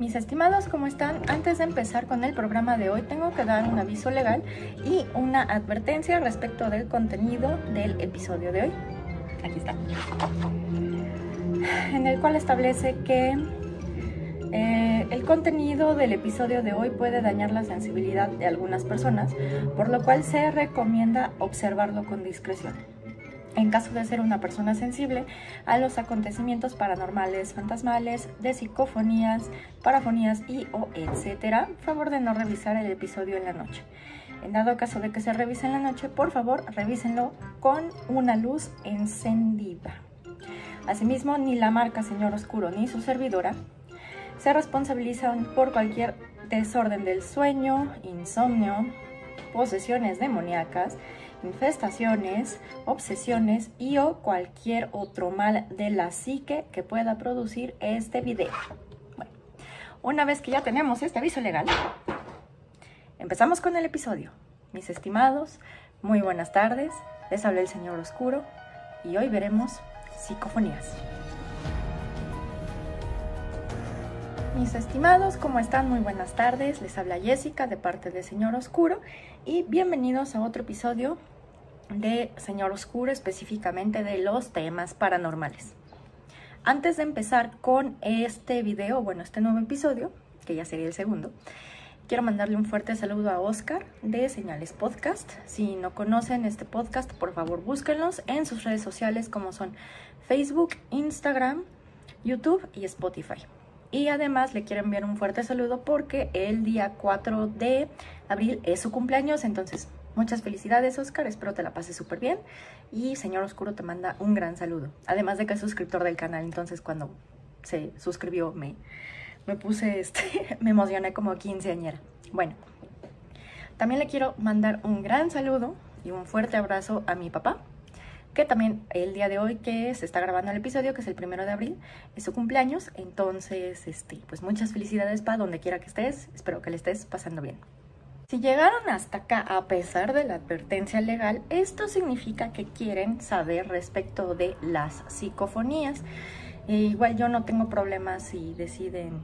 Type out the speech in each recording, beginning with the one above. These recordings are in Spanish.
Mis estimados, ¿cómo están? Antes de empezar con el programa de hoy, tengo que dar un aviso legal y una advertencia respecto del contenido del episodio de hoy. Aquí está. En el cual establece que eh, el contenido del episodio de hoy puede dañar la sensibilidad de algunas personas, por lo cual se recomienda observarlo con discreción en caso de ser una persona sensible a los acontecimientos paranormales, fantasmales, de psicofonías, parafonías y o etcétera, favor de no revisar el episodio en la noche. En dado caso de que se revise en la noche, por favor, revísenlo con una luz encendida. Asimismo, ni la marca Señor Oscuro ni su servidora se responsabilizan por cualquier desorden del sueño, insomnio, posesiones demoníacas, infestaciones, obsesiones y o cualquier otro mal de la psique que pueda producir este video. Bueno, una vez que ya tenemos este aviso legal, empezamos con el episodio. Mis estimados, muy buenas tardes, les habla el Señor Oscuro y hoy veremos psicofonías. Mis estimados, ¿cómo están? Muy buenas tardes. Les habla Jessica de parte de Señor Oscuro y bienvenidos a otro episodio de Señor Oscuro, específicamente de los temas paranormales. Antes de empezar con este video, bueno, este nuevo episodio, que ya sería el segundo, quiero mandarle un fuerte saludo a Oscar de Señales Podcast. Si no conocen este podcast, por favor búsquenlos en sus redes sociales como son Facebook, Instagram, YouTube y Spotify. Y además le quiero enviar un fuerte saludo porque el día 4 de abril es su cumpleaños, entonces Muchas felicidades, Oscar. Espero te la pases súper bien. Y Señor Oscuro te manda un gran saludo. Además de que es suscriptor del canal, entonces cuando se suscribió me, me puse, este, me emocioné como quinceañera. Bueno, también le quiero mandar un gran saludo y un fuerte abrazo a mi papá, que también el día de hoy que se está grabando el episodio, que es el primero de abril, es su cumpleaños. Entonces, este, pues muchas felicidades para donde quiera que estés. Espero que le estés pasando bien. Si llegaron hasta acá a pesar de la advertencia legal, esto significa que quieren saber respecto de las psicofonías. E igual yo no tengo problemas si deciden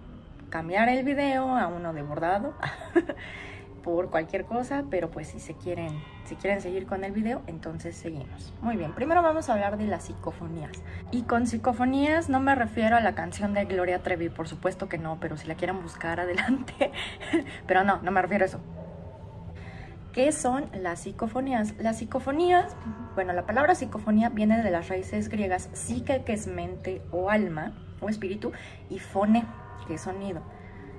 cambiar el video a uno de bordado por cualquier cosa, pero pues si se quieren, si quieren seguir con el video, entonces seguimos. Muy bien, primero vamos a hablar de las psicofonías. Y con psicofonías no me refiero a la canción de Gloria Trevi, por supuesto que no, pero si la quieren buscar adelante. pero no, no me refiero a eso. ¿Qué son las psicofonías? Las psicofonías, bueno, la palabra psicofonía viene de las raíces griegas psique, que es mente o alma o espíritu, y fone, que es sonido.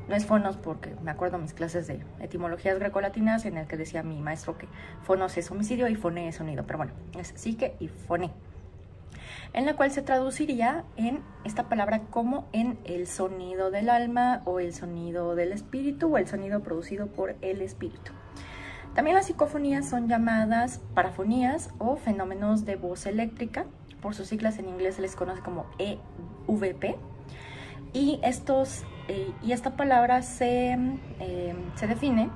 No es fonos porque me acuerdo mis clases de etimologías grecolatinas en el que decía mi maestro que fonos es homicidio y fone es sonido, pero bueno, es psique y fone en la cual se traduciría en esta palabra como en el sonido del alma o el sonido del espíritu o el sonido producido por el espíritu. También las psicofonías son llamadas parafonías o fenómenos de voz eléctrica. Por sus siglas en inglés se les conoce como EVP. Y, estos, eh, y esta palabra se, eh, se define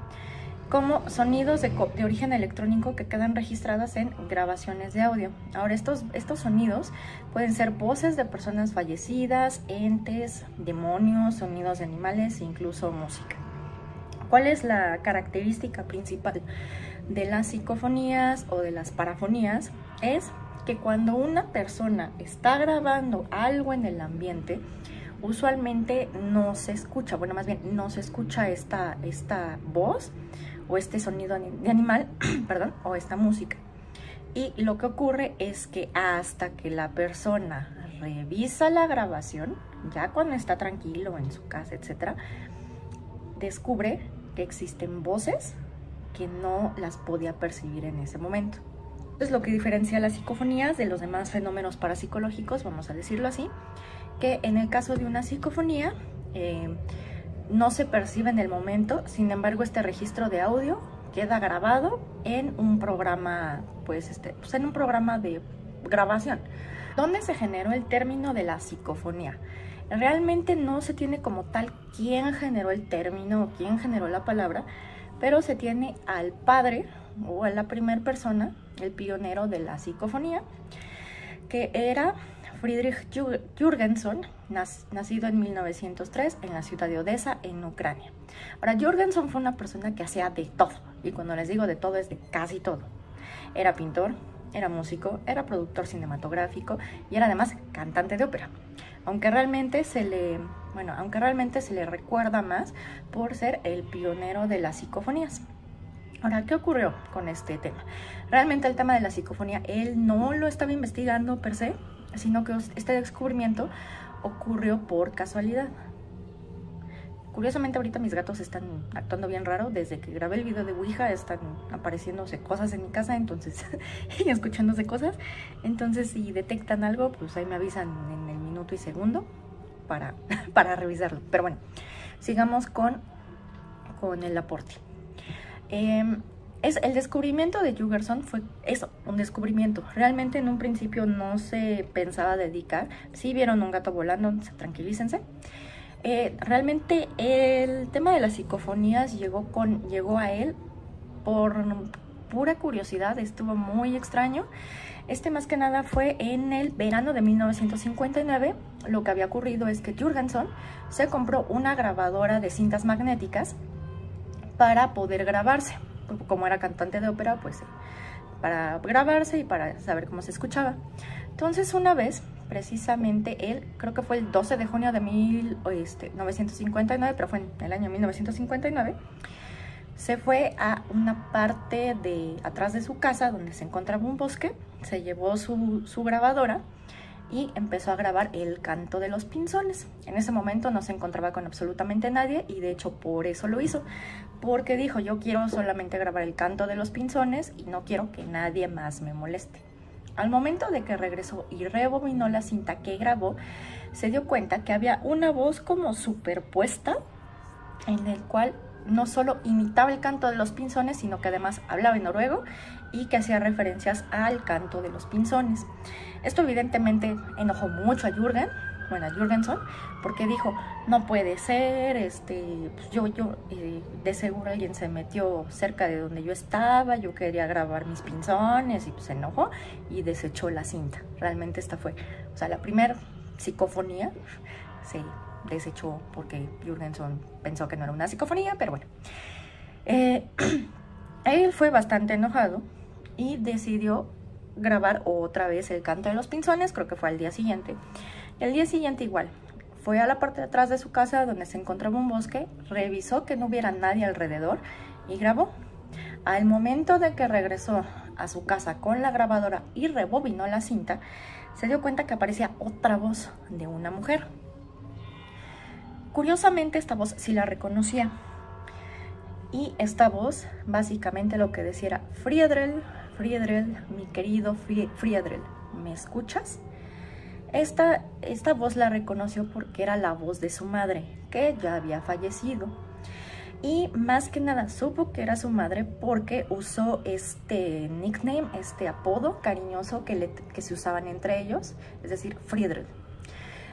como sonidos de, de, origen electrónico que quedan registradas en grabaciones de audio. Ahora, estos, estos sonidos pueden ser voces de personas fallecidas, entes, demonios, sonidos de animales e incluso música. ¿Cuál es la característica principal de las psicofonías o de las parafonías? Es que cuando una persona está grabando algo en el ambiente, usualmente no se escucha, bueno, más bien no se escucha esta, esta voz o este sonido de animal, perdón, o esta música. Y lo que ocurre es que hasta que la persona revisa la grabación, ya cuando está tranquilo en su casa, etcétera, descubre que existen voces que no las podía percibir en ese momento. Es lo que diferencia las psicofonías de los demás fenómenos parapsicológicos, vamos a decirlo así, que en el caso de una psicofonía eh, no se percibe en el momento, sin embargo este registro de audio queda grabado en un programa, pues, este, pues en un programa de grabación. ¿Dónde se generó el término de la psicofonía? Realmente no se tiene como tal quién generó el término o quién generó la palabra, pero se tiene al padre o a la primera persona, el pionero de la psicofonía, que era Friedrich Jürgenson, nacido en 1903 en la ciudad de Odessa, en Ucrania. Ahora, Jürgenson fue una persona que hacía de todo, y cuando les digo de todo es de casi todo. Era pintor, era músico, era productor cinematográfico y era además cantante de ópera. Aunque realmente se le, bueno, aunque realmente se le recuerda más por ser el pionero de las psicofonías. Ahora, ¿qué ocurrió con este tema? Realmente el tema de la psicofonía, él no lo estaba investigando per se, sino que este descubrimiento ocurrió por casualidad. Curiosamente ahorita mis gatos están actuando bien raro. Desde que grabé el video de Ouija están apareciéndose cosas en mi casa, entonces, y escuchándose cosas. Entonces si detectan algo, pues ahí me avisan en el minuto y segundo para, para revisarlo. Pero bueno, sigamos con, con el aporte. Em, es, el descubrimiento de Jugerson fue eso, un descubrimiento. Realmente en un principio no se pensaba dedicar. Si vieron un gato volando, tranquilícense. Eh, realmente el tema de las psicofonías llegó, con, llegó a él por pura curiosidad, estuvo muy extraño. Este más que nada fue en el verano de 1959. Lo que había ocurrido es que Jurgenson se compró una grabadora de cintas magnéticas para poder grabarse. Como era cantante de ópera, pues para grabarse y para saber cómo se escuchaba. Entonces una vez precisamente él, creo que fue el 12 de junio de 1959, pero fue en el año 1959, se fue a una parte de atrás de su casa donde se encontraba un bosque, se llevó su, su grabadora y empezó a grabar el canto de los pinzones. En ese momento no se encontraba con absolutamente nadie y de hecho por eso lo hizo, porque dijo yo quiero solamente grabar el canto de los pinzones y no quiero que nadie más me moleste. Al momento de que regresó y rebobinó la cinta que grabó, se dio cuenta que había una voz como superpuesta en el cual no solo imitaba el canto de los pinzones, sino que además hablaba en noruego y que hacía referencias al canto de los pinzones. Esto evidentemente enojó mucho a Jürgen, bueno, Jürgenson, porque dijo, no puede ser, este, pues yo, yo, eh, de seguro alguien se metió cerca de donde yo estaba, yo quería grabar mis pinzones y pues se enojó y desechó la cinta. Realmente esta fue, o sea, la primera psicofonía se desechó porque Jürgenson pensó que no era una psicofonía, pero bueno. Eh, él fue bastante enojado y decidió grabar otra vez el canto de los pinzones, creo que fue al día siguiente. El día siguiente igual, fue a la parte de atrás de su casa donde se encontraba un bosque, revisó que no hubiera nadie alrededor y grabó. Al momento de que regresó a su casa con la grabadora y rebobinó la cinta, se dio cuenta que aparecía otra voz de una mujer. Curiosamente esta voz sí la reconocía. Y esta voz básicamente lo que decía era, Friedrel, Friedrel, mi querido Friedrel, ¿me escuchas? Esta, esta voz la reconoció porque era la voz de su madre, que ya había fallecido. Y más que nada supo que era su madre porque usó este nickname, este apodo cariñoso que, que se usaban entre ellos, es decir, Friedrich.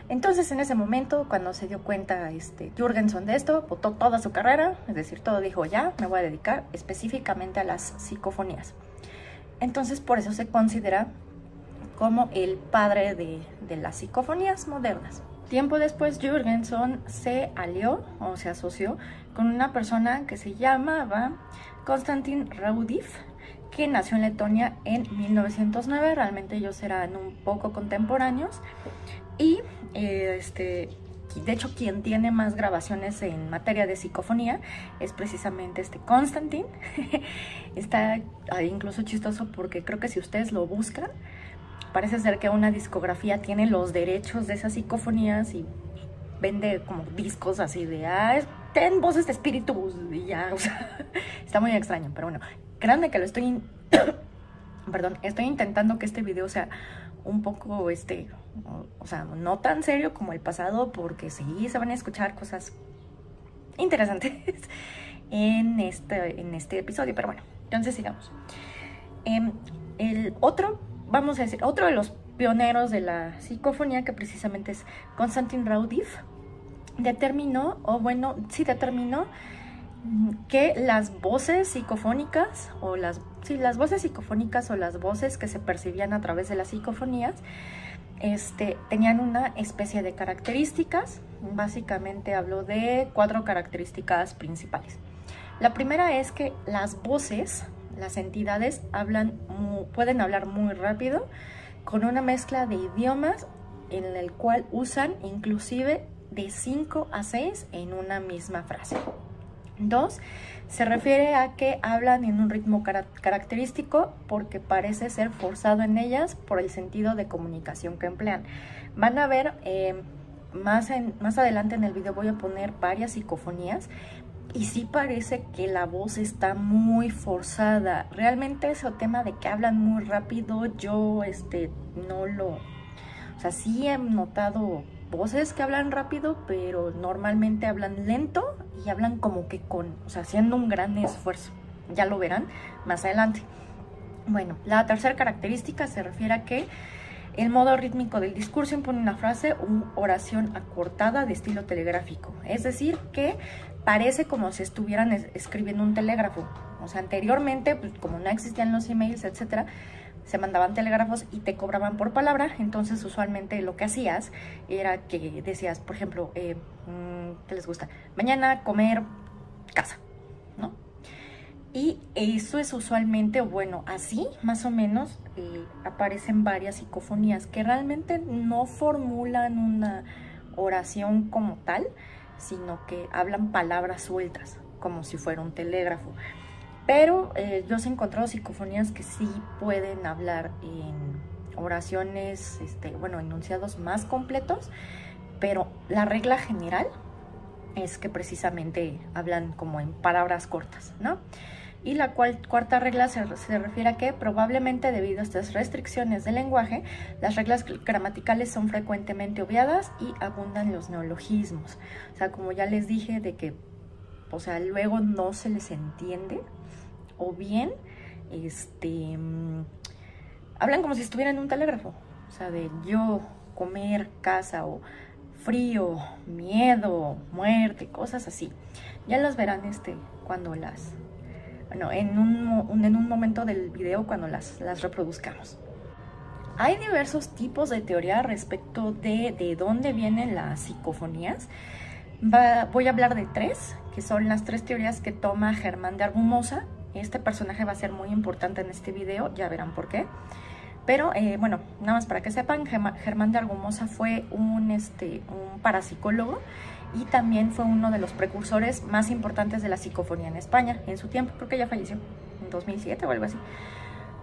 Entonces en ese momento, cuando se dio cuenta este, de esto, votó toda su carrera, es decir, todo dijo ya, me voy a dedicar específicamente a las psicofonías. Entonces por eso se considera como el padre de, las psicofonías modernas. Tiempo después, Jürgenson se alió o se asoció con una persona que se llamaba Konstantin Raudif, que nació en Letonia en 1909. Realmente ellos eran un poco contemporáneos. Y eh, este, de hecho, quien tiene más grabaciones en materia de psicofonía es precisamente este Konstantin. Está incluso chistoso porque creo que si ustedes lo buscan, parece ser que una discografía tiene los derechos de esas psicofonías y vende como discos así de, ah, ten voces de espíritus y ya, o sea, está muy extraño, pero bueno, créanme que lo estoy, perdón, estoy intentando que este video sea un poco, este, o, sea, no tan serio como el pasado, porque sí se van a escuchar cosas interesantes en este, en este episodio, pero bueno, entonces sigamos. Em, el otro vamos a decir, otro de los pioneros de la psicofonía, que precisamente es Konstantin Raudif, determinó, o bueno, sí determinó que las voces psicofónicas o las, sí, las voces psicofónicas o las voces que se percibían a través de las psicofonías este, tenían una especie de características. Básicamente hablo de cuatro características principales. La primera es que las voces, las entidades, hablan pueden hablar muy rápido con una mezcla de idiomas en el cual usan inclusive de 5 a 6 en una misma frase. Dos, se refiere a que hablan en un ritmo característico porque parece ser forzado en ellas por el sentido de comunicación que emplean. Van a ver, eh, más, más adelante en el video voy a poner varias psicofonías y sí parece que la voz está muy forzada. Realmente ese tema de que hablan muy rápido, yo este, no lo... O sea, sí he notado voces que hablan rápido, pero normalmente hablan lento y hablan como que con, o sea, haciendo un gran esfuerzo. Ya lo verán más adelante. Bueno, la tercera característica se refiere a que el modo rítmico del discurso impone una frase o oración acortada de estilo telegráfico. Es decir, que parece como si estuvieran escribiendo un telégrafo. O sea, anteriormente, pues, como no existían los emails, etcétera, se mandaban telégrafos y te cobraban por palabra, entonces usualmente lo que hacías era que decías, por ejemplo, eh, mm, ¿qué les gusta? Mañana comer casa. Y eso es usualmente, bueno, así más o menos eh, aparecen varias psicofonías que realmente no formulan una oración como tal, sino que hablan palabras sueltas, como si fuera un telégrafo. Pero eh, yo he encontrado psicofonías que sí pueden hablar en oraciones, este, bueno, enunciados más completos, pero la regla general es que precisamente hablan como en palabras cortas, ¿no? Y la cuarta regla se, refiere a que probablemente debido a estas restricciones del lenguaje, las reglas gramaticales son frecuentemente obviadas y abundan los neologismos. O sea, como ya les dije, de que, o sea, luego no se les entiende o bien este, mm, hablan como si estuvieran en un telégrafo, o sea, de yo, comer, casa o frío, miedo, muerte, cosas así. Ya las verán este, cuando las, bueno, en un, en un momento del video cuando las, las reproduzcamos. Hay diversos tipos de teoría respecto de, de dónde vienen las psicofonías. voy a hablar de tres, que son las tres teorías que toma Germán de Argumosa, este personaje va a ser muy importante en este video, ya verán por qué. Pero eh, bueno, nada más para que sepan, Germán de Argumosa fue un, este, un parapsicólogo y también fue uno de los precursores más importantes de la psicofonía en España en su tiempo. Creo que ya falleció en 2007 o algo así.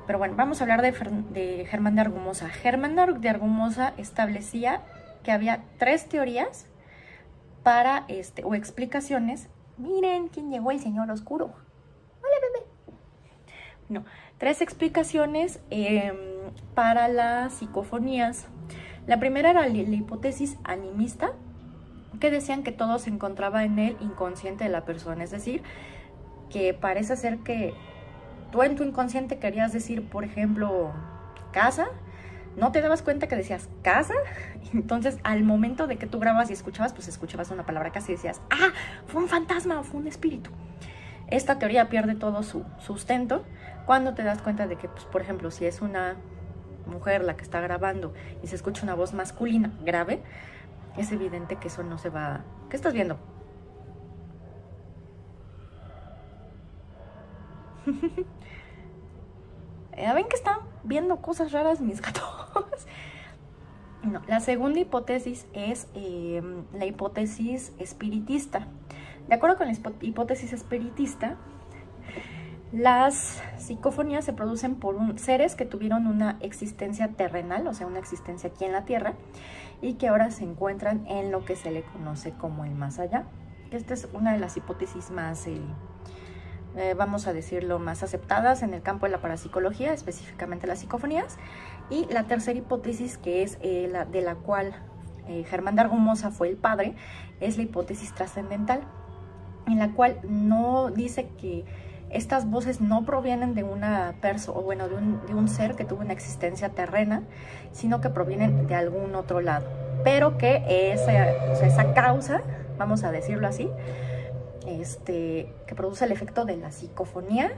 Pero bueno, vamos a hablar de, de Germán de Argumosa. Germán de Argumosa establecía que había tres teorías para, este, o explicaciones. Miren quién llegó el señor oscuro. No, tres explicaciones em, para las psicofonías. La primera era la, hipótesis animista, que decían que todo se encontraba en el inconsciente de la persona, es decir, que parece ser que tú en tu inconsciente querías decir, por ejemplo, casa, no te dabas cuenta que decías casa, entonces al momento de que tú grababas y escuchabas, pues escuchabas una palabra casi y decías, ah, fue un fantasma o fue un espíritu. Esta teoría pierde todo su sustento cuando te das cuenta de que, pues, por ejemplo, si es una mujer la que está grabando y se escucha una voz masculina grave, es evidente que eso no se va... ¿Qué estás viendo? ¿Ya ven que están viendo cosas raras mis gatos? no, la segunda hipótesis es eh, la hipótesis espiritista. De acuerdo con la hipótesis espiritista, las psicofonías se producen por seres que tuvieron una existencia terrenal, o sea, una existencia aquí en la Tierra, y que ahora se encuentran en lo que se le conoce como el más allá. Esta es una de las hipótesis más, eh, eh, vamos a decirlo, más aceptadas en el campo de la parapsicología, específicamente las psicofonías. Y la tercera hipótesis, que es eh, la de la cual Germán de Argumosa fue el padre, es la hipótesis trascendental en la cual no dice que estas voces no provienen de una persona, o bueno, de un, de un, ser que tuvo una existencia terrena, sino que provienen de algún otro lado. Pero que esa, esa causa, vamos a decirlo así, este, que produce el efecto de la psicofonía,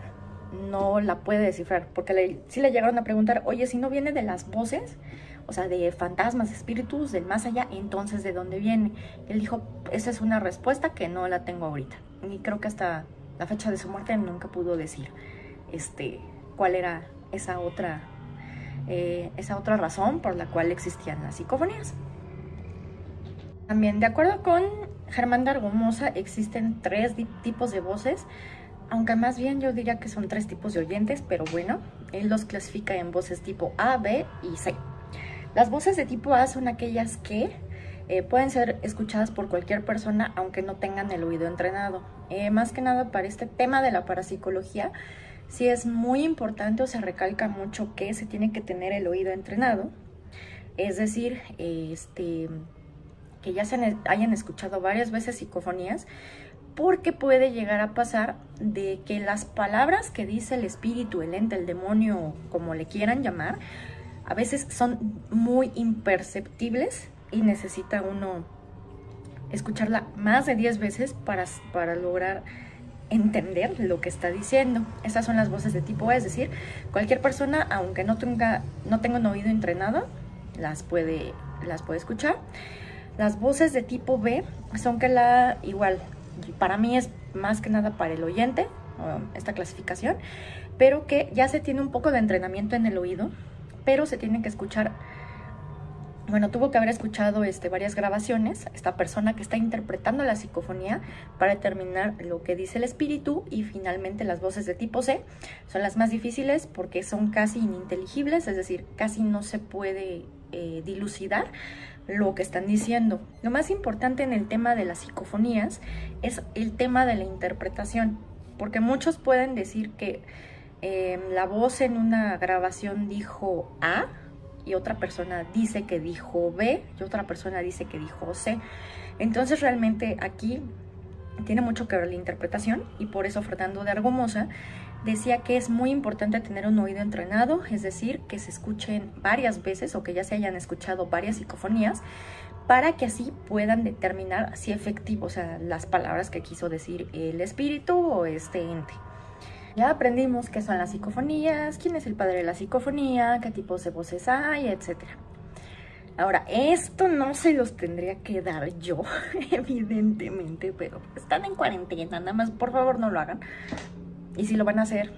no la puede descifrar, porque si le llegaron a preguntar, oye, si no viene de las voces, o sea, de fantasmas, espíritus del más allá, entonces ¿de dónde viene? Él dijo, esa es una respuesta que no la tengo ahorita. Y creo que hasta la fecha de su muerte nunca pudo decir este, cuál era esa otra, eh, esa otra razón por la cual existían las psicofonías. También, de acuerdo con Germán de Argomosa, existen tres tipos de voces, aunque más bien yo diría que son tres tipos de oyentes, pero bueno, él los clasifica en voces tipo A, B y C. Las voces de tipo A son aquellas que eh, pueden ser escuchadas por cualquier persona aunque no tengan el oído entrenado. Eh, más que nada para este tema de la parapsicología, sí es muy importante o se recalca mucho que se tiene que tener el oído entrenado. Es decir, este, que ya se hayan escuchado varias veces psicofonías, porque puede llegar a pasar de que las palabras que dice el espíritu, el ente, el demonio, como le quieran llamar, a veces son muy imperceptibles y necesita uno escucharla más de 10 veces para, para lograr entender lo que está diciendo. Estas son las voces de tipo A, es decir, cualquier persona, aunque no tenga, no tenga un oído entrenado, las puede, las puede escuchar. Las voces de tipo B son que la, igual, para mí es más que nada para el oyente, esta clasificación, pero que ya se tiene un poco de entrenamiento en el oído, pero se tiene que escuchar bueno, tuvo que haber escuchado este, varias grabaciones, esta persona que está interpretando la psicofonía para determinar lo que dice el espíritu y finalmente las voces de tipo C son las más difíciles porque son casi ininteligibles, es decir, casi no se puede eh, dilucidar lo que están diciendo. Lo más importante en el tema de las psicofonías es el tema de la interpretación, porque muchos pueden decir que eh, la voz en una grabación dijo A, y otra persona dice que dijo B y otra persona dice que dijo C. Entonces realmente aquí tiene mucho que ver la interpretación y por eso Fernando de Argomosa decía que es muy importante tener un oído entrenado, es decir, que se escuchen varias veces o que ya se hayan escuchado varias psicofonías para que así puedan determinar si efectivo, o sea, las palabras que quiso decir el espíritu o este ente. Ya aprendimos qué son las psicofonías, quién es el padre de la psicofonía, qué tipos de voces hay, etc. Ahora, esto no se los tendría que dar yo, evidentemente, pero están en cuarentena, nada más por favor no lo hagan. Y si lo van a hacer,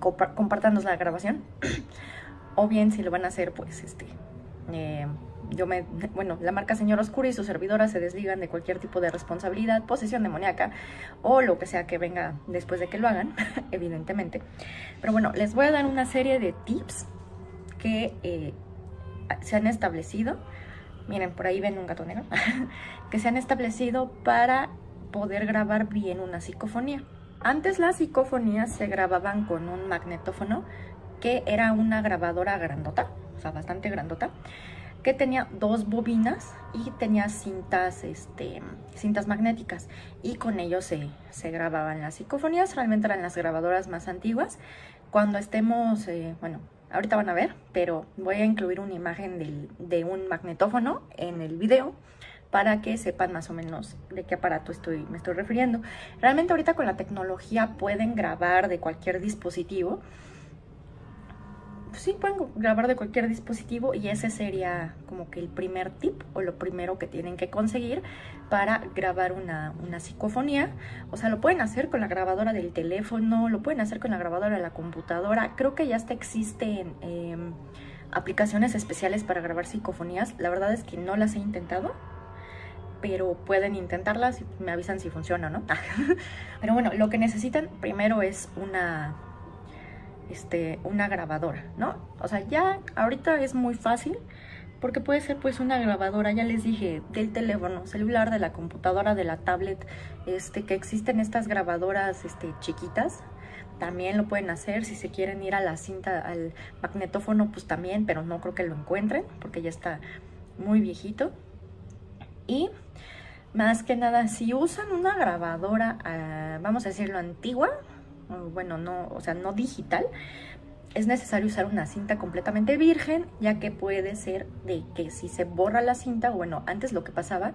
compártanos la grabación. o bien si lo van a hacer, pues este... Eh, yo me, bueno, la marca Señor Oscuro y su servidora se desligan de cualquier tipo de responsabilidad, posesión demoníaca o lo que sea que venga después de que lo hagan, evidentemente. Pero bueno, les voy a dar una serie de tips que eh, se han establecido. Miren, por ahí ven un gato negro. que se han establecido para poder grabar bien una psicofonía. Antes las psicofonías se grababan con un magnetófono que era una grabadora grandota, o sea, bastante grandota que tenía dos bobinas y tenía cintas, este, cintas magnéticas y con ellos se, se grababan las psicofonías, realmente eran las grabadoras más antiguas. Cuando estemos, eh, bueno, ahorita van a ver, pero voy a incluir una imagen de un magnetófono en el video para que sepan más o menos de qué aparato estoy, me estoy refiriendo. Realmente ahorita con la tecnología pueden grabar de cualquier dispositivo, pues sí, pueden grabar de cualquier dispositivo y ese sería como que el primer tip o lo primero que tienen que conseguir para grabar una, psicofonía. O sea, lo pueden hacer con la grabadora del teléfono, lo pueden hacer con la grabadora de la computadora. Creo que ya hasta existen em, aplicaciones especiales para grabar psicofonías. La verdad es que no las he intentado, pero pueden intentarlas y me avisan si funciona, ¿no? pero bueno, lo que necesitan primero es una este, una grabadora, ¿no? O sea, ya ahorita es muy fácil porque puede ser pues una grabadora, ya les dije, del teléfono, celular, de la computadora, de la tablet, este, que existen estas grabadoras este, chiquitas, también lo pueden hacer, si se quieren ir a la cinta, al magnetófono, pues también, pero no creo que lo encuentren porque ya está muy viejito. Y más que nada, si usan una grabadora, ah, vamos a decirlo antigua, bueno, no, o sea, no digital, es necesario usar una cinta completamente virgen, ya que puede ser de que si se borra la cinta, bueno, antes lo que pasaba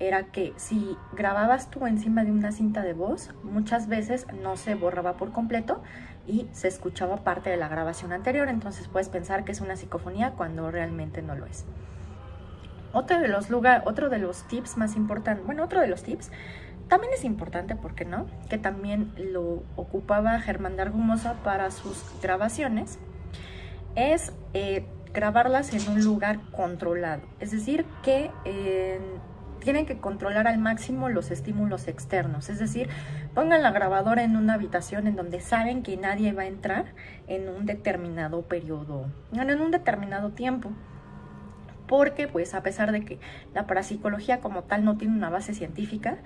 era que si grababas tú encima de una cinta de voz, muchas veces no se borraba por completo y se escuchaba parte de la grabación anterior, entonces puedes pensar que es una psicofonía cuando realmente no lo es. Otro de los, lugar, otro de los tips más importantes, bueno, otro de los tips también es importante, ¿por qué no? Que también lo ocupaba Germán de Argumosa para sus grabaciones, es eh, grabarlas en un lugar controlado. Es decir, que eh, tienen que controlar al máximo los estímulos externos. Es decir, pongan la grabadora en una habitación en donde saben que nadie va a entrar en un determinado periodo, en un determinado tiempo. Porque, pues, a pesar de que la parapsicología como tal no tiene una base científica,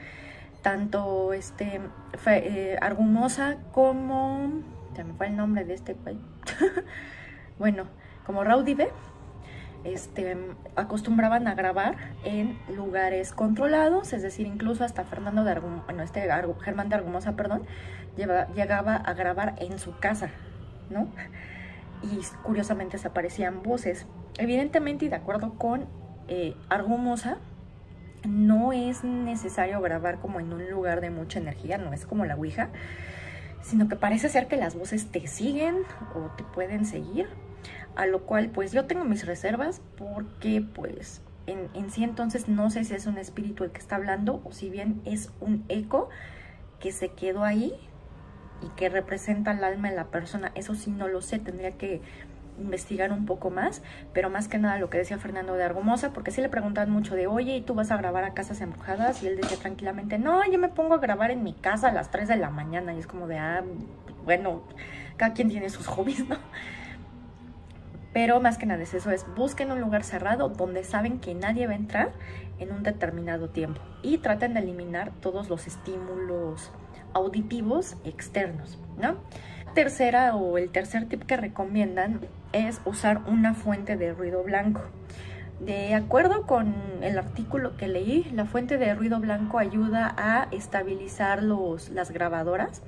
tanto este eh, Argumosa como se me fue el nombre de este bueno como Raudive este, acostumbraban a grabar en lugares controlados, es decir, incluso hasta Fernando de Argumosa, bueno, este Germán de Argumosa, perdón, llegaba a grabar en su casa, ¿no? Y curiosamente se aparecían voces. Evidentemente, y de acuerdo con eh, Argumosa, no es necesario grabar como en un lugar de mucha energía, no es como la Ouija, sino que parece ser que las voces te siguen o te pueden seguir, a lo cual pues yo tengo mis reservas porque pues en, en, sí entonces no sé si es un espíritu el que está hablando o si bien es un eco que se quedó ahí y que representa el alma de la persona, eso sí no lo sé, tendría que investigar un poco más, pero más que nada lo que decía Fernando de Argumosa, porque sí le preguntaban mucho de, oye, ¿y tú vas a grabar a casas embrujadas? Y él decía tranquilamente, no, yo me pongo a grabar en mi casa a las 3 de la mañana, y es como de, ah, bueno, cada quien tiene sus hobbies, ¿no? Pero más que nada es eso, es busquen un lugar cerrado donde saben que nadie va a entrar en un determinado tiempo y traten de eliminar todos los estímulos auditivos externos, ¿no? Tercera o el tercer tip que recomiendan es usar una fuente de ruido blanco. De acuerdo con el artículo que leí, la fuente de ruido blanco ayuda a estabilizar los, las grabadoras,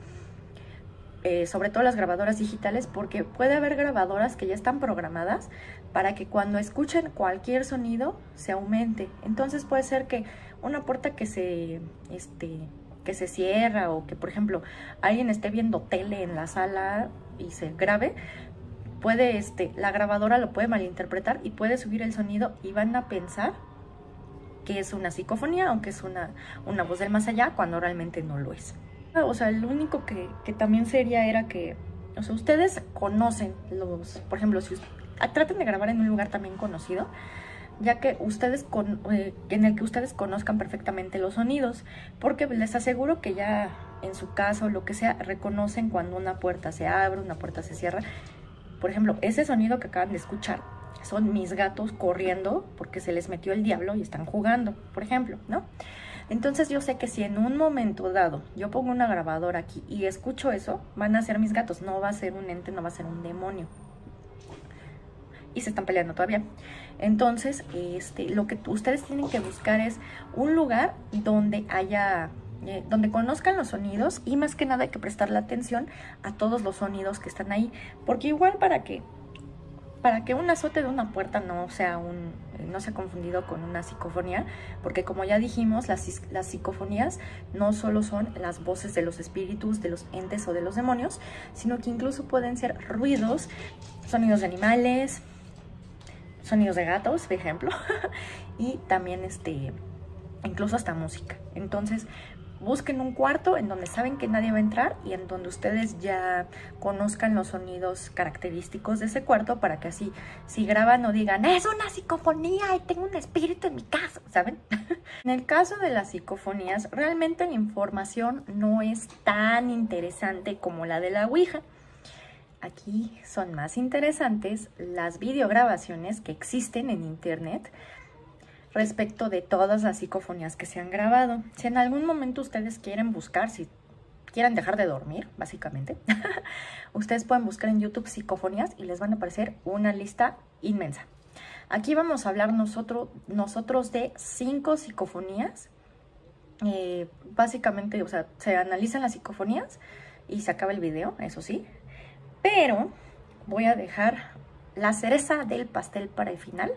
eh, sobre todo las grabadoras digitales, porque puede haber grabadoras que ya están programadas para que cuando escuchen cualquier sonido se aumente. Entonces puede ser que una puerta que se, este, que se cierra o que, por ejemplo, alguien esté viendo tele en la sala y se grabe, puede, este, la grabadora lo puede malinterpretar y puede subir el sonido y van a pensar que es una psicofonía, aunque es una, una voz del más allá, cuando realmente no lo es. O sea, lo único que, que también sería era que, o sea, ustedes conocen los, por ejemplo, si traten de grabar en un lugar también conocido, ya que ustedes con, eh, en el que ustedes conozcan perfectamente los sonidos, porque les aseguro que ya en su caso, lo que sea, reconocen cuando una puerta se abre, una puerta se cierra, por ejemplo, ese sonido que acaban de escuchar son mis gatos corriendo porque se les metió el diablo y están jugando, por ejemplo, ¿no? Entonces yo sé que si en un momento dado yo pongo una grabadora aquí y escucho eso, van a ser mis gatos, no va a ser un ente, no va a ser un demonio. Y se están peleando todavía. Entonces, este, lo que ustedes tienen que buscar es un lugar donde haya eh, donde conozcan los sonidos y más que nada hay que prestarle atención a todos los sonidos que están ahí, porque igual para que para que un azote de una puerta no sea un no sea confundido con una psicofonía, porque como ya dijimos, las, las psicofonías no solo son las voces de los espíritus, de los entes o de los demonios, sino que incluso pueden ser ruidos, sonidos de animales, sonidos de gatos, por ejemplo, y también este incluso hasta música. Entonces, busquen un cuarto en donde saben que nadie va a entrar y en donde ustedes ya conozcan los sonidos característicos de ese cuarto para que así, si graban no digan, es una psicofonía y tengo un espíritu en mi casa, ¿saben? en el caso de las psicofonías, realmente la información no es tan interesante como la de la Ouija. Aquí son más interesantes las videograbaciones que existen en internet respecto de todas las psicofonías que se han grabado. Si en algún momento ustedes quieren buscar, si quieren dejar de dormir, básicamente, ustedes pueden buscar en YouTube psicofonías y les van a aparecer una lista inmensa. Aquí vamos a hablar nosotros, nosotros de cinco psicofonías. Eh, básicamente, o sea, se analizan las psicofonías y se acaba el video, eso sí. Pero voy a dejar la cereza del pastel para el final,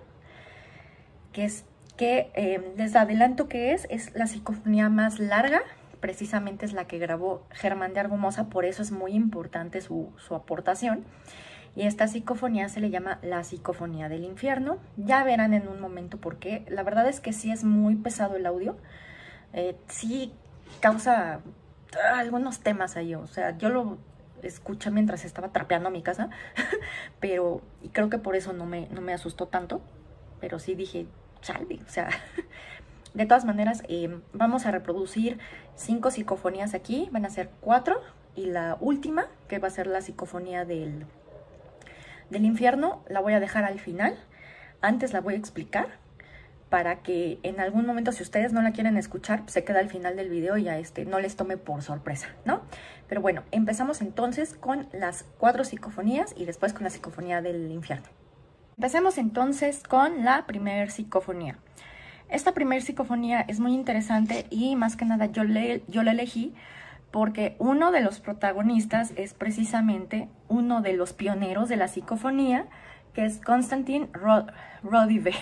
que es que eh, les adelanto que es, es la psicofonía más larga, precisamente es la que grabó Germán de Argumosa, por eso es muy importante su, su aportación. Y esta psicofonía se le llama la psicofonía del infierno. Ya verán en un momento por qué. La verdad es que sí es muy pesado el audio. Eh, sí causa ah, algunos temas ahí. O sea, yo lo escuché mientras estaba trapeando a mi casa. pero, creo que por eso no me, no me asustó tanto. Pero sí dije, salve. O sea, de todas maneras, eh, vamos a reproducir cinco psicofonías aquí. Van a ser cuatro. Y la última, que va a ser la psicofonía del del infierno la voy a dejar al final. Antes la voy a explicar para que en algún momento, si ustedes no la quieren escuchar, se queda al final del video y ya este, no les tome por sorpresa, ¿no? Pero bueno, empezamos entonces con las cuatro psicofonías y después con la psicofonía del infierno. Empecemos entonces con la primer psicofonía. Esta primer psicofonía es muy interesante y más que nada yo, le, yo la elegí porque uno de los protagonistas es precisamente uno de los pioneros de la psicofonía, que es Konstantin Rodive.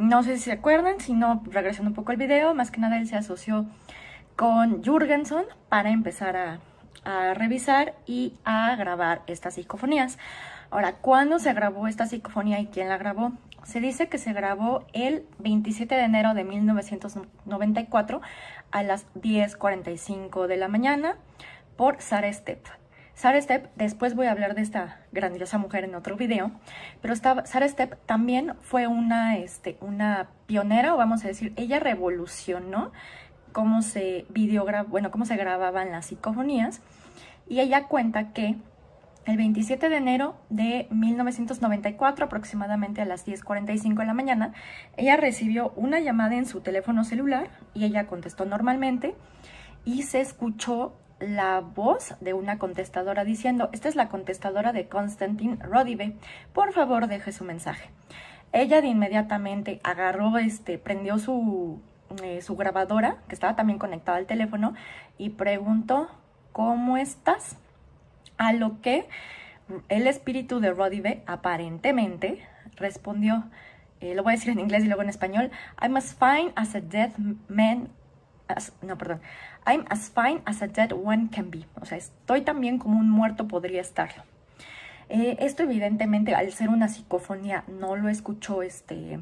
No sé si se acuerdan, si no, regresando un poco al video, más que nada él se asoció con Jürgenson para empezar a, a revisar y a grabar estas psicofonías. Ahora, ¿cuándo se grabó esta psicofonía y quién la grabó? Se dice que se grabó el 27 de enero de 1994 a las 10.45 de la mañana por Sara Stepp. Sara Stepp, después voy a hablar de esta grandiosa mujer en otro video, pero Sara Stepp también fue una, este, una pionera, o vamos a decir, ella revolucionó cómo se videograba, bueno, cómo se grababan las psicofonías, y ella cuenta que el 27 de enero de 1994, aproximadamente a las 10.45 de la mañana, ella recibió una llamada en su teléfono celular y ella contestó normalmente y se escuchó la voz de una contestadora diciendo, esta es la contestadora de Konstantin Rodive, por favor deje su mensaje. Ella de inmediatamente agarró, este, prendió su, eh, su grabadora, que estaba también conectada al teléfono, y preguntó, ¿cómo estás? A lo que el espíritu de Rodive aparentemente respondió, eh, lo voy a decir en inglés y luego en español, I'm as fine as a dead man, no, perdón, I'm as fine as a dead one can be. O sea, estoy tan bien como un muerto podría estarlo. Eh, esto evidentemente al ser una psicofonía no lo escuchó este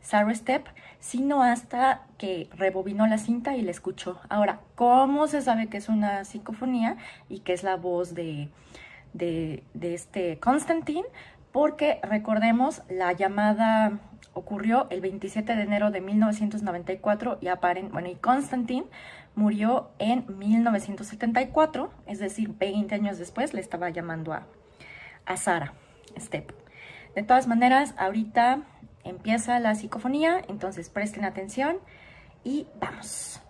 Sarah Step, sino hasta que rebobinó la cinta y la escuchó. Ahora, ¿cómo se sabe que es una psicofonía y que es la voz de, de, este Constantine? Porque recordemos, la llamada ocurrió el 27 de enero de 1994 y, aparen, bueno, y Constantine murió en 1974, es decir, 20 años después le estaba llamando a, a Sara Step. De todas maneras, ahorita empieza la psicofonía, entonces presten atención y vamos.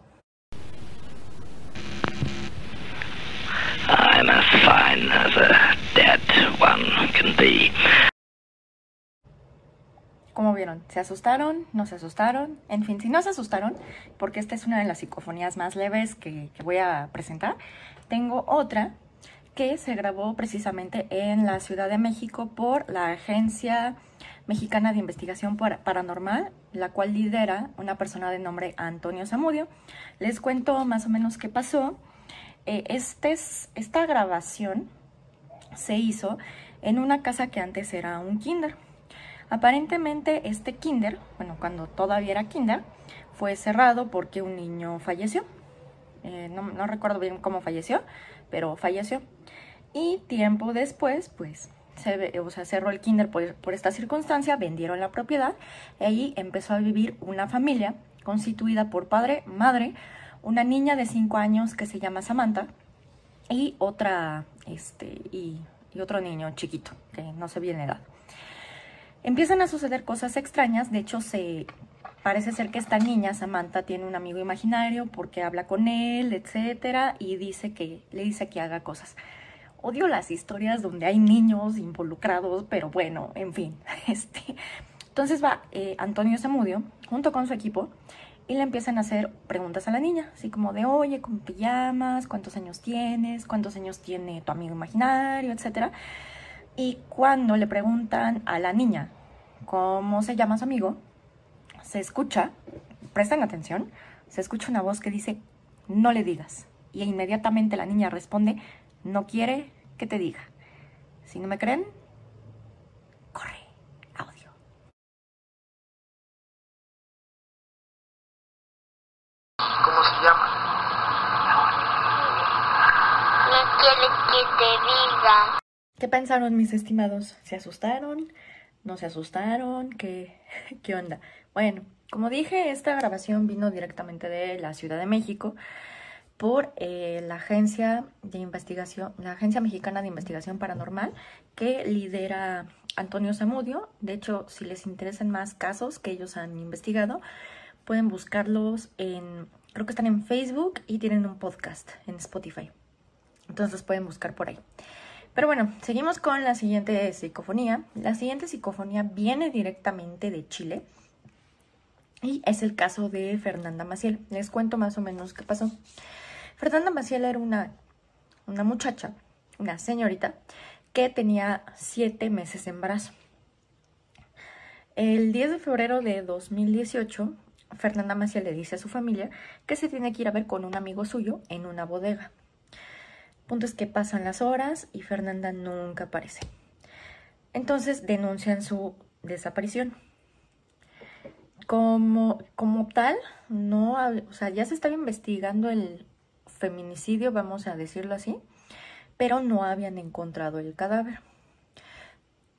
¿Cómo vieron? ¿Se asustaron? ¿No se asustaron? En fin, si no se asustaron, porque esta es una de las psicofonías más leves que, voy a presentar, tengo otra que se grabó precisamente en la Ciudad de México por la Agencia Mexicana de Investigación Paranormal, la cual lidera una persona de nombre Antonio Zamudio. Les cuento más o menos qué pasó. Eh, este esta grabación se hizo en una casa que antes era un kinder. Aparentemente este kinder, bueno, cuando todavía era kinder, fue cerrado porque un niño falleció. Eh, no, recuerdo bien cómo falleció, pero falleció. Y tiempo después, pues se, o sea, cerró el kinder por, esta circunstancia, vendieron la propiedad y ahí empezó a vivir una familia constituida por padre, madre, una niña de 5 años que se llama Samantha y otra, este, y, y otro niño chiquito, que no sé bien la edad. Empiezan a suceder cosas extrañas, de hecho se parece ser que esta niña, Samantha, tiene un amigo imaginario porque habla con él, etcétera, y dice que, le dice que haga cosas. Odio las historias donde hay niños involucrados, pero bueno, en fin. Este, entonces va eh, Antonio Zamudio junto con su equipo y le empiezan a hacer preguntas a la niña, así como de, oye, ¿cómo te llamas? ¿Cuántos años tienes? ¿Cuántos años tiene tu amigo imaginario? Etcétera. Y cuando le preguntan a la niña cómo se llama su amigo, se escucha, prestan atención, se escucha una voz que dice, no le digas. Y inmediatamente la niña responde, no quiere que te diga. Si no me creen, corre, audio. ¿Cómo se llama? No quiere que te diga. ¿Qué pensaron mis estimados? ¿Se asustaron? ¿No se asustaron? ¿Qué, qué onda? Bueno, como dije, esta grabación vino directamente de la Ciudad de México por eh, la agencia de investigación, la Agencia Mexicana de Investigación Paranormal, que lidera Antonio Zamudio. De hecho, si les interesan más casos que ellos han investigado, pueden buscarlos en, creo que están en Facebook y tienen un podcast en Spotify. Entonces los pueden buscar por ahí. Pero bueno, seguimos con la siguiente psicofonía. La siguiente psicofonía viene directamente de Chile y es el caso de Fernanda Maciel. Les cuento más o menos qué pasó. Fernanda Maciel era una, una muchacha, una señorita, que tenía siete meses de embarazo. El 10 de febrero de 2018, Fernanda Maciel le dice a su familia que se tiene que ir a ver con un amigo suyo en una bodega. Punto es que pasan las horas y Fernanda nunca aparece. Entonces denuncian su desaparición. Como, como tal, no, o sea, ya se estaba investigando el feminicidio, vamos a decirlo así, pero no habían encontrado el cadáver.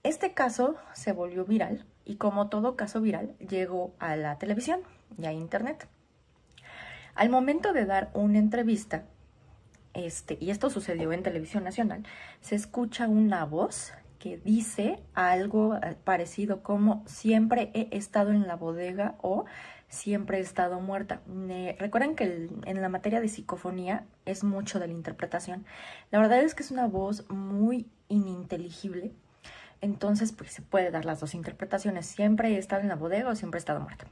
Este caso se volvió viral y como todo caso viral llegó a la televisión y a internet. Al momento de dar una entrevista, este, y esto sucedió en televisión nacional, se escucha una voz que dice algo eh, parecido como siempre he estado en la bodega o siempre he estado muerta. recuerden que en la materia de psicofonía es mucho de la interpretación. La verdad es que es una voz muy ininteligible. Entonces, pues se puede dar las dos interpretaciones. Siempre he estado en la bodega o siempre he estado muerta.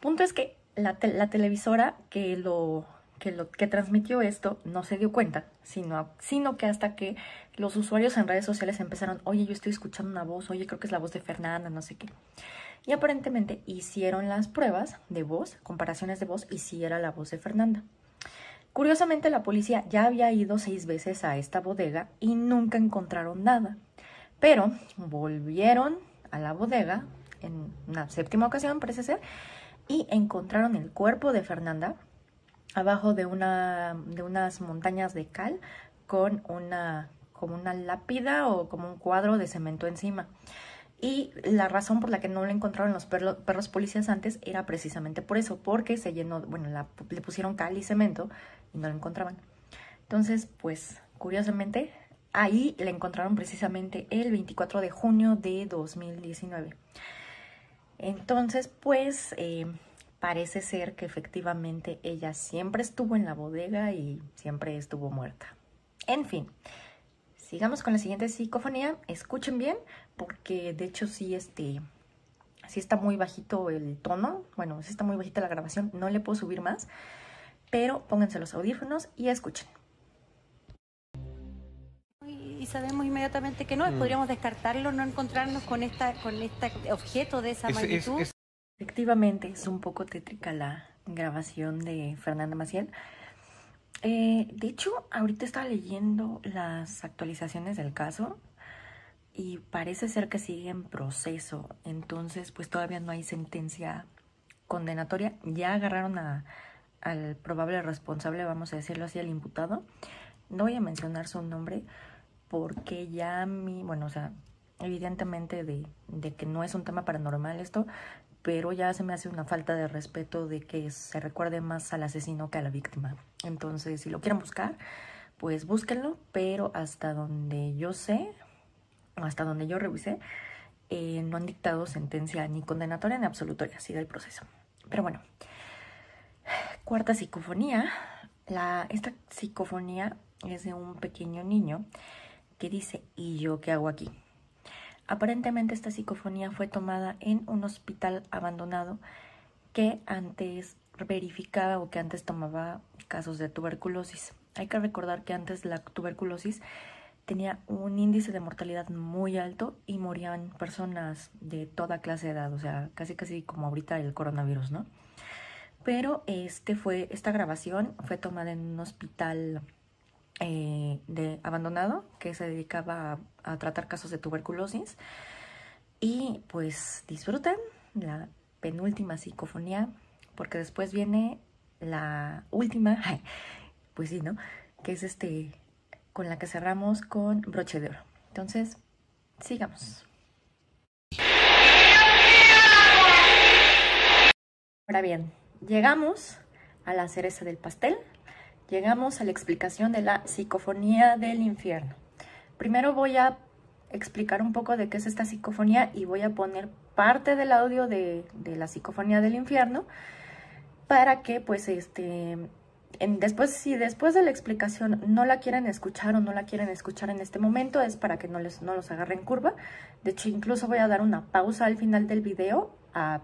Punto es que la, la televisora que lo, que lo que transmitió esto no se dio cuenta, sino, sino que hasta que los usuarios en redes sociales empezaron, oye, yo estoy escuchando una voz, oye, creo que es la voz de Fernanda, no sé qué. Y aparentemente hicieron las pruebas de voz, comparaciones de voz, y sí era la voz de Fernanda. Curiosamente, la policía ya había ido seis veces a esta bodega y nunca encontraron nada. Pero volvieron a la bodega en una séptima ocasión, parece ser, y encontraron el cuerpo de Fernanda abajo de, una, de unas montañas de cal con una, como una lápida o como un cuadro de cemento encima. Y la razón por la que no le encontraron los perros policías antes era precisamente por eso, porque se llenó, bueno, le pusieron cal y cemento y no lo encontraban. Entonces, pues, curiosamente, ahí le encontraron precisamente el 24 de junio de 2019. Entonces, pues, eh, parece ser que efectivamente ella siempre estuvo en la bodega y siempre estuvo muerta. En fin, sigamos con la siguiente psicofonía. Escuchen bien, porque de hecho sí, este, sí está muy bajito el tono. Bueno, sí está muy bajita la grabación, no le puedo subir más. Pero pónganse los audífonos y escuchen. Y sabemos inmediatamente que no, mm. podríamos descartarlo, no encontrarnos con esta, con este objeto de esa magnitud. Efectivamente, es un poco tétrica la grabación de Fernanda Maciel. Eh, de hecho, ahorita estaba leyendo las actualizaciones del caso y parece ser que sigue en proceso. Entonces, pues todavía no hay sentencia condenatoria. Ya agarraron al probable responsable, vamos a decirlo así, al imputado. No voy a mencionar su nombre porque ya mi, bueno, o sea, evidentemente de, de que no es un tema paranormal esto, pero ya se me hace una falta de respeto de que se recuerde más al asesino que a la víctima. Entonces, si lo quieren buscar, pues búsquenlo, pero hasta donde yo sé, hasta donde yo revisé, eh, no han dictado sentencia ni condenatoria ni absolutoria, sigue el proceso. Pero bueno, cuarta psicofonía. La, esta psicofonía es de un pequeño niño que dice, ¿y yo qué hago aquí? Aparentemente esta psicofonía fue tomada en un hospital abandonado que antes verificaba o que antes tomaba casos de tuberculosis. Hay que recordar que antes la tuberculosis tenía un índice de mortalidad muy alto y morían personas de toda clase de edad, o sea, casi casi como ahorita el coronavirus, ¿no? Pero este fue, esta grabación fue tomada en un hospital eh, de abandonado que se dedicaba a, a tratar casos de tuberculosis. Y pues disfruten la penúltima psicofonía, porque después viene la última, pues sí, ¿no? Que es este, con la que cerramos con broche de oro. Entonces, sigamos. Ahora bien, llegamos a la cereza del pastel, llegamos a la explicación de la psicofonía del infierno. Primero voy a explicar un poco de qué es esta psicofonía y voy a poner parte del audio de, de la psicofonía del infierno para que pues este después si después de la explicación no la quieren escuchar o no la quieren escuchar en este momento es para que no les no los agarren curva de hecho incluso voy a dar una pausa al final del video a,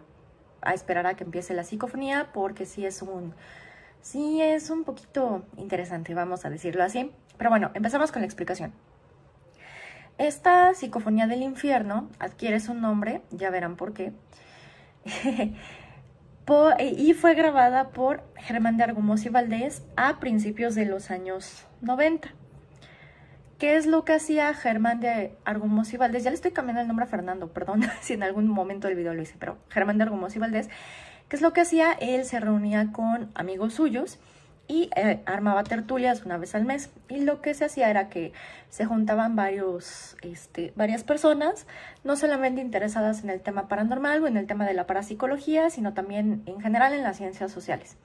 a esperar a que empiece la psicofonía porque sí es un sí es un poquito interesante vamos a decirlo así pero bueno empezamos con la explicación esta psicofonía del infierno adquiere su nombre, ya verán por qué, y fue grabada por Germán de Argumos y Valdés a principios de los años 90. ¿Qué es lo que hacía Germán de Argumos y Valdés? Ya le estoy cambiando el nombre a Fernando, perdón si en algún momento del video lo hice, pero Germán de Argumos y Valdés, ¿qué es lo que hacía? Él se reunía con amigos suyos y eh, armaba tertulias una vez al mes. Y lo que se hacía era que se juntaban varios, este, varias personas, no solamente interesadas en el tema paranormal o en el tema de la parapsicología, sino también en general en las ciencias sociales.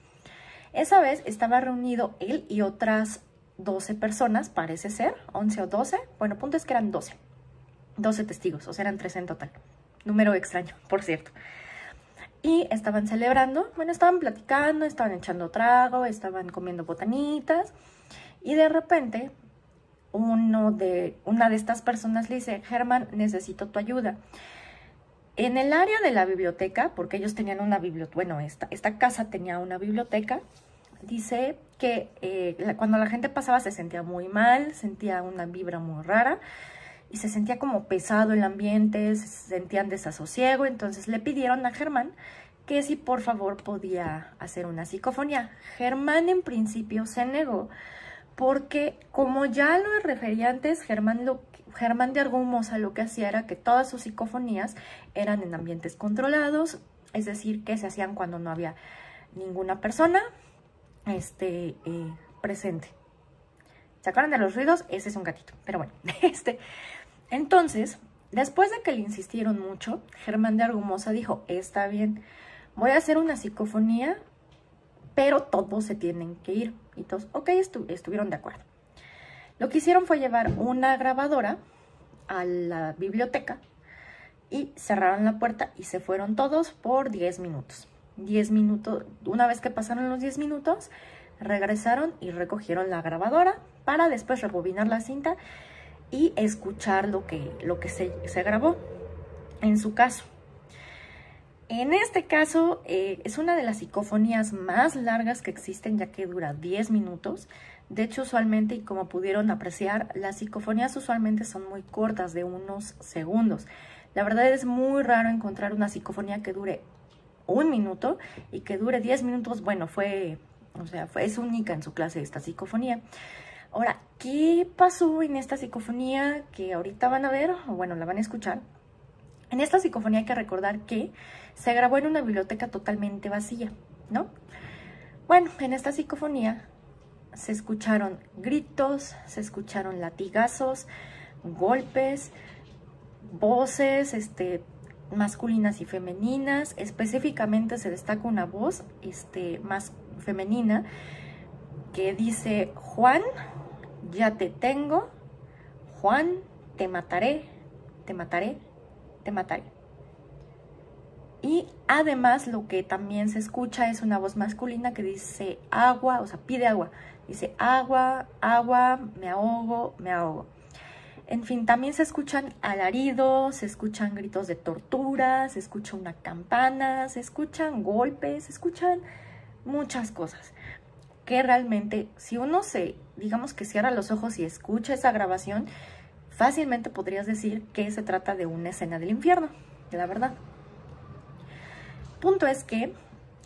Esa vez estaba reunido él y otras 12 personas, parece ser, 11 o 12. Bueno, punto es que eran 12. 12 testigos, o sea, eran 3 en total. Número extraño, por cierto y estaban celebrando, bueno, estaban platicando, estaban echando trago, estaban comiendo botanitas. Y de repente uno de, una de estas personas le dice, Germán, necesito tu ayuda. En el área de la biblioteca, porque ellos tenían una biblioteca, bueno, esta, esta casa tenía una biblioteca, dice que eh, cuando la gente pasaba se sentía muy mal, sentía una vibra muy rara y se sentía como pesado el ambiente, se sentían desasosiego, entonces le pidieron a Germán que si por favor podía hacer una psicofonía. Germán en principio se negó porque como ya lo refería antes, Germán, Germán de Argumosa lo que hacía era que todas sus psicofonías eran en ambientes controlados, es decir, que se hacían cuando no había ninguna persona este, eh, presente. ¿Se acuerdan de los ruidos? Ese es un gatito, pero bueno, este... Entonces, después de que le insistieron mucho, Germán de Argumosa dijo, está bien, voy a hacer una psicofonía, pero todos se tienen que ir. Y todos, ok, estuvieron de acuerdo. Lo que hicieron fue llevar una grabadora a la biblioteca y cerraron la puerta y se fueron todos por 10 minutos. 10 minutos, una vez que pasaron los 10 minutos, regresaron y recogieron la grabadora para después rebobinar la cinta y escuchar lo que, lo que se, grabó en su caso. En este caso eh, es una de las psicofonías más largas que existen ya que dura 10 minutos. De hecho, usualmente, y como pudieron apreciar, las psicofonías usualmente son muy cortas, de unos segundos. La verdad es muy raro encontrar una psicofonía que dure un minuto y que dure 10 minutos. Bueno, fue, o sea, es única en su clase esta psicofonía. Ahora, ¿qué pasó en esta psicofonía que ahorita van a ver, o bueno, la van a escuchar? En esta psicofonía hay que recordar que se grabó en una biblioteca totalmente vacía, ¿no? Bueno, en esta psicofonía se escucharon gritos, se escucharon latigazos, golpes, voces este, masculinas y femeninas. Específicamente se destaca una voz este, más femenina que dice Juan, ya te tengo, Juan, te mataré, te mataré, te mataré. Y además lo que también se escucha es una voz masculina que dice agua, o sea, pide agua. Dice agua, agua, me ahogo, me ahogo. En fin, también se escuchan alaridos, se escuchan gritos de tortura, se escucha una campana, se escuchan golpes, se escuchan muchas cosas. Que realmente, si uno se, digamos que cierra los ojos y escucha esa grabación, fácilmente podrías decir que se trata de una escena del infierno, la verdad. Punto es que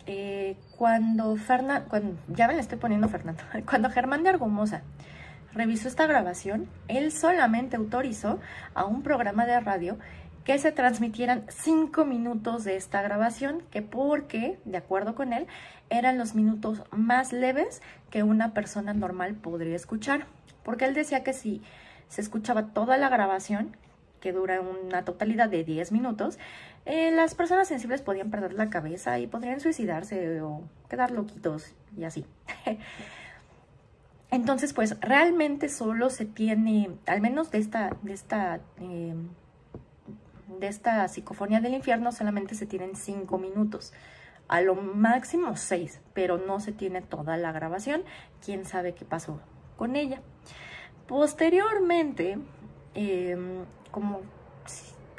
eh, cuando Fernando, ya me le estoy poniendo Fernando, cuando Germán de Argumosa revisó esta grabación, él solamente autorizó a un programa de radio que se transmitieran cinco minutos de esta grabación, que porque, de acuerdo con él, eran los minutos más leves que una persona normal podría escuchar. Porque él decía que si se escuchaba toda la grabación, que dura una totalidad de 10 minutos, eh, las personas sensibles podían perder la cabeza y podrían suicidarse o quedar loquitos y así. Entonces, pues realmente solo se tiene, al menos de esta, de esta, eh, de esta psicofonía del infierno, solamente se tienen cinco minutos. A lo máximo seis, pero no se tiene toda la grabación. Quién sabe qué pasó con ella. Posteriormente, em, como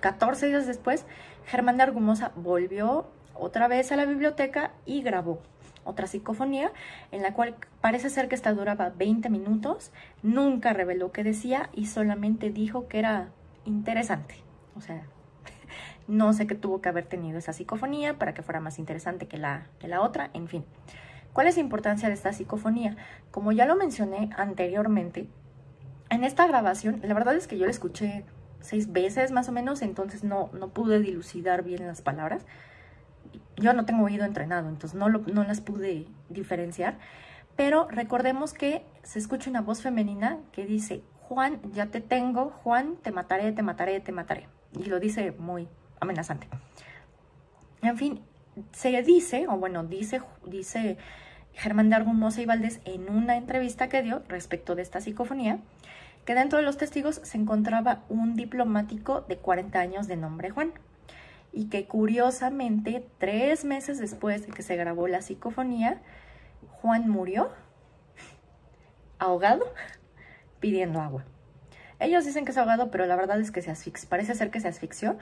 14 días después, Germán de Argumosa volvió otra vez a la biblioteca y grabó otra psicofonía, en la cual parece ser que esta duraba 20 minutos, nunca reveló qué decía y solamente dijo que era interesante. O sea, no sé qué tuvo que haber tenido esa psicofonía para que fuera más interesante que la, la otra, en fin. ¿Cuál es la importancia de esta psicofonía? Como ya lo mencioné anteriormente, en esta grabación, la verdad es que yo la escuché seis veces más o menos, entonces no, no pude dilucidar bien las palabras yo no tengo oído entrenado, entonces no, no las pude diferenciar. Pero recordemos que se escucha una voz femenina que dice, Juan, ya te tengo, Juan, te mataré, te mataré, te mataré. Y lo dice muy amenazante. En fin, se dice, o bueno, dice, dice Germán de Argumosa y Valdés en una entrevista que dio respecto de esta psicofonía, que dentro de los testigos se encontraba un diplomático de 40 años de nombre Juan y que curiosamente tres meses después de que se grabó la psicofonía, Juan murió ahogado pidiendo agua. Ellos dicen que es ahogado, pero la verdad es que se asfixió, parece ser que se asfixió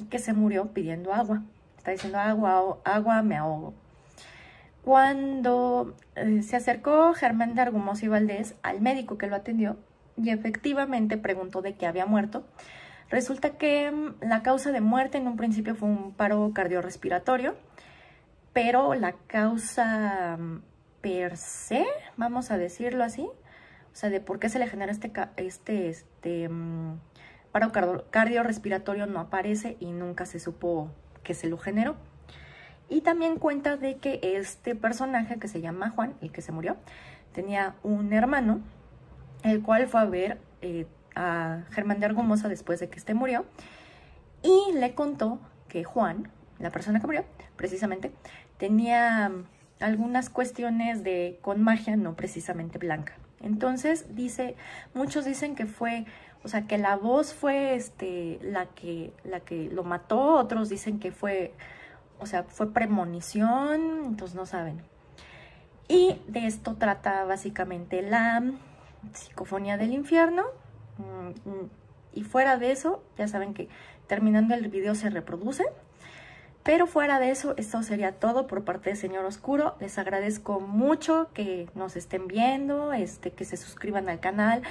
y que se murió pidiendo agua. Está diciendo agua, agua, me ahogo. Cuando eh, se acercó Germán de Argumoso y Valdés al médico que lo atendió y efectivamente preguntó de qué había muerto, Resulta que mm, la causa de muerte en un principio fue un paro cardiorrespiratorio, pero la causa mm, per se, vamos a decirlo así, o sea, de por qué se le genera este, este, este mm, paro cardiorrespiratorio no aparece y nunca se supo que se lo generó. Y también cuenta de que este personaje que se llama Juan, el que se murió, tenía un hermano, el cual fue a ver eh, a Germán de Argumosa después de que este murió y le contó que Juan, la persona que murió, precisamente, tenía algunas cuestiones de con magia no precisamente blanca. Entonces dice, muchos dicen que fue, o sea, que la voz fue este la que la que lo mató, otros dicen que fue, o sea, fue premonición, entonces no saben. Y de esto trata básicamente la psicofonía del infierno, Mm, mm. Y fuera de eso, ya saben que terminando el video se reproduce. Pero fuera de eso, esto sería todo por parte de Señor Oscuro. Les agradezco mucho que nos estén viendo, este, que se suscriban al canal,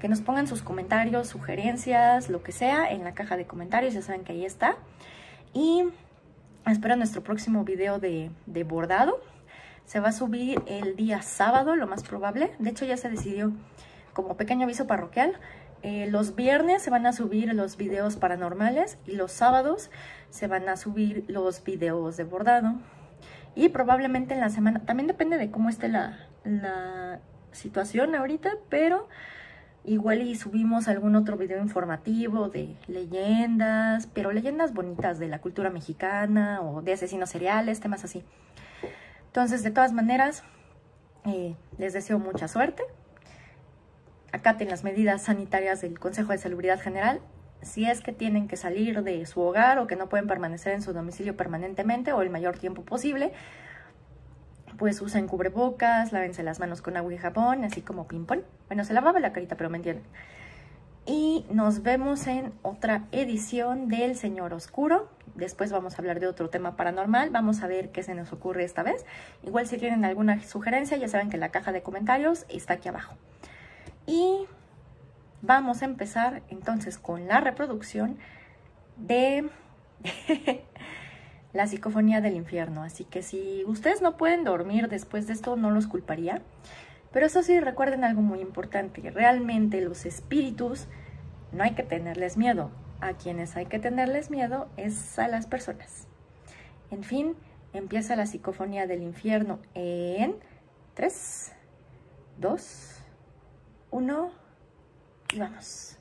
que nos pongan sus comentarios, sugerencias, lo que sea, en la caja de comentarios. Ya saben que ahí está. Y espero nuestro próximo video de, de bordado. Se va a subir el día sábado, lo más probable. De hecho, ya se decidió como pequeño aviso parroquial. Eh, los viernes se van a subir los videos paranormales y los sábados se van a subir los videos de bordado. Y probablemente en la semana, también depende de cómo esté la, la situación ahorita, pero igual y subimos algún otro video informativo de leyendas, pero leyendas bonitas de la cultura mexicana o de asesinos seriales, temas así. Entonces, de todas maneras, eh, les deseo mucha suerte acaten las medidas sanitarias del Consejo de Salubridad General si es que tienen que salir de su hogar o que no pueden permanecer en su domicilio permanentemente o el mayor tiempo posible, pues usen cubrebocas, lávense las manos con agua y jabón, así como ping-pong. Bueno, se lavaba la carita, pero me entienden. y nos vemos en otra edición del Señor Oscuro. Después vamos a hablar de otro tema paranormal. Vamos a ver qué se nos ocurre esta vez. Igual si tienen alguna sugerencia, ya saben que la caja de comentarios está aquí abajo. Y vamos a empezar entonces con la reproducción de la psicofonía del infierno. Así que si ustedes no pueden dormir después de esto, no los culparía. Pero eso sí, recuerden algo muy importante. Realmente los espíritus no hay que tenerles miedo. A quienes hay que tenerles miedo es a las personas. En fin, empieza la psicofonía del infierno en 3, 2, 1 y vamos.